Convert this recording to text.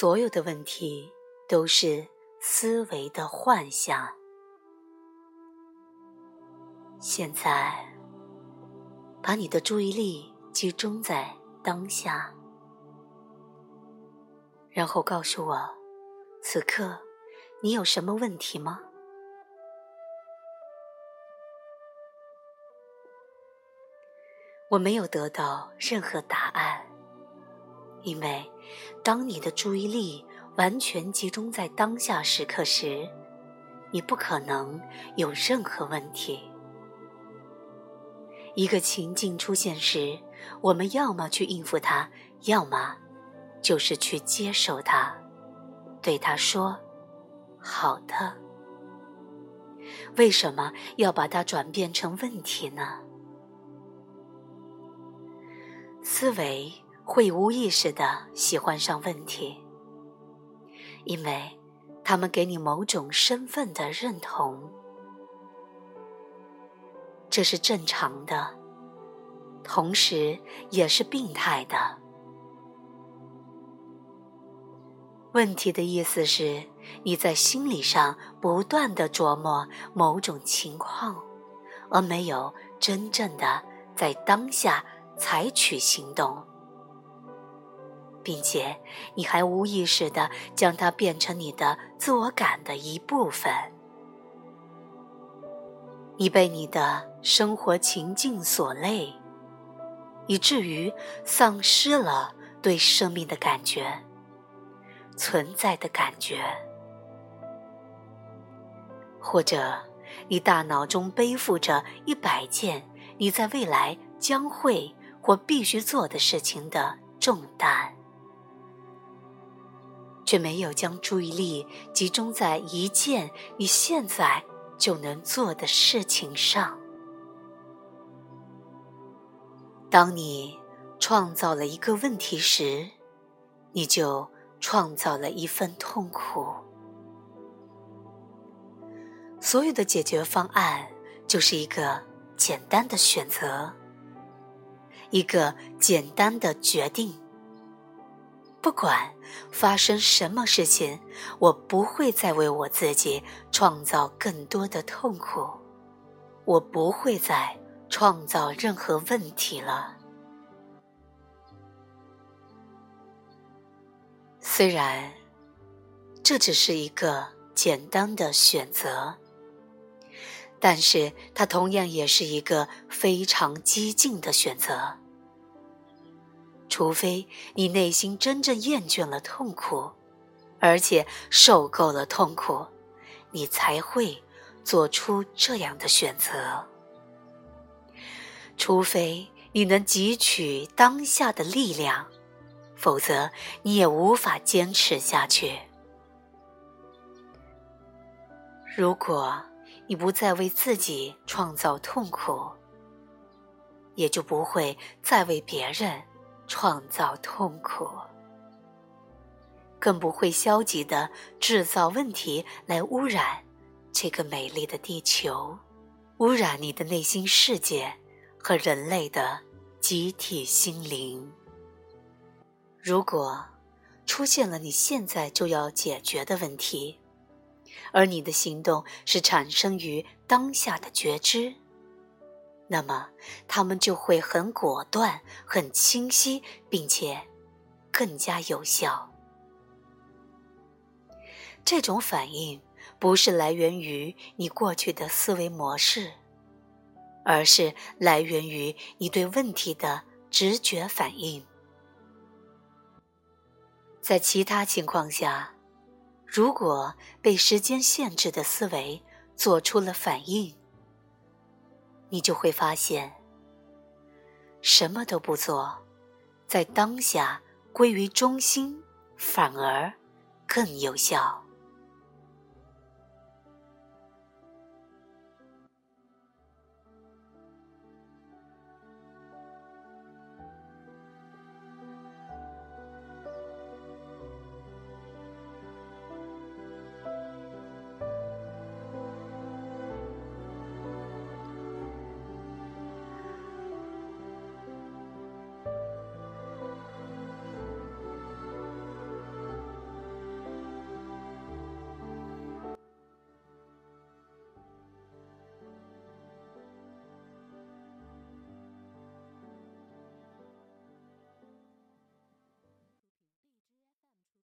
所有的问题都是思维的幻象。现在，把你的注意力集中在当下，然后告诉我，此刻你有什么问题吗？我没有得到任何答案，因为当你的注意力完全集中在当下时刻时，你不可能有任何问题。一个情境出现时，我们要么去应付它，要么就是去接受它，对它说：“好的。”为什么要把它转变成问题呢？思维会无意识的喜欢上问题，因为他们给你某种身份的认同，这是正常的，同时也是病态的。问题的意思是你在心理上不断的琢磨某种情况，而没有真正的在当下。采取行动，并且你还无意识的将它变成你的自我感的一部分。你被你的生活情境所累，以至于丧失了对生命的感觉、存在的感觉，或者你大脑中背负着一百件你在未来将会。或必须做的事情的重担，却没有将注意力集中在一件你现在就能做的事情上。当你创造了一个问题时，你就创造了一份痛苦。所有的解决方案就是一个简单的选择。一个简单的决定。不管发生什么事情，我不会再为我自己创造更多的痛苦，我不会再创造任何问题了。虽然这只是一个简单的选择，但是它同样也是一个非常激进的选择。除非你内心真正厌倦了痛苦，而且受够了痛苦，你才会做出这样的选择。除非你能汲取当下的力量，否则你也无法坚持下去。如果你不再为自己创造痛苦，也就不会再为别人。创造痛苦，更不会消极的制造问题来污染这个美丽的地球，污染你的内心世界和人类的集体心灵。如果出现了你现在就要解决的问题，而你的行动是产生于当下的觉知。那么，他们就会很果断、很清晰，并且更加有效。这种反应不是来源于你过去的思维模式，而是来源于你对问题的直觉反应。在其他情况下，如果被时间限制的思维做出了反应，你就会发现，什么都不做，在当下归于中心，反而更有效。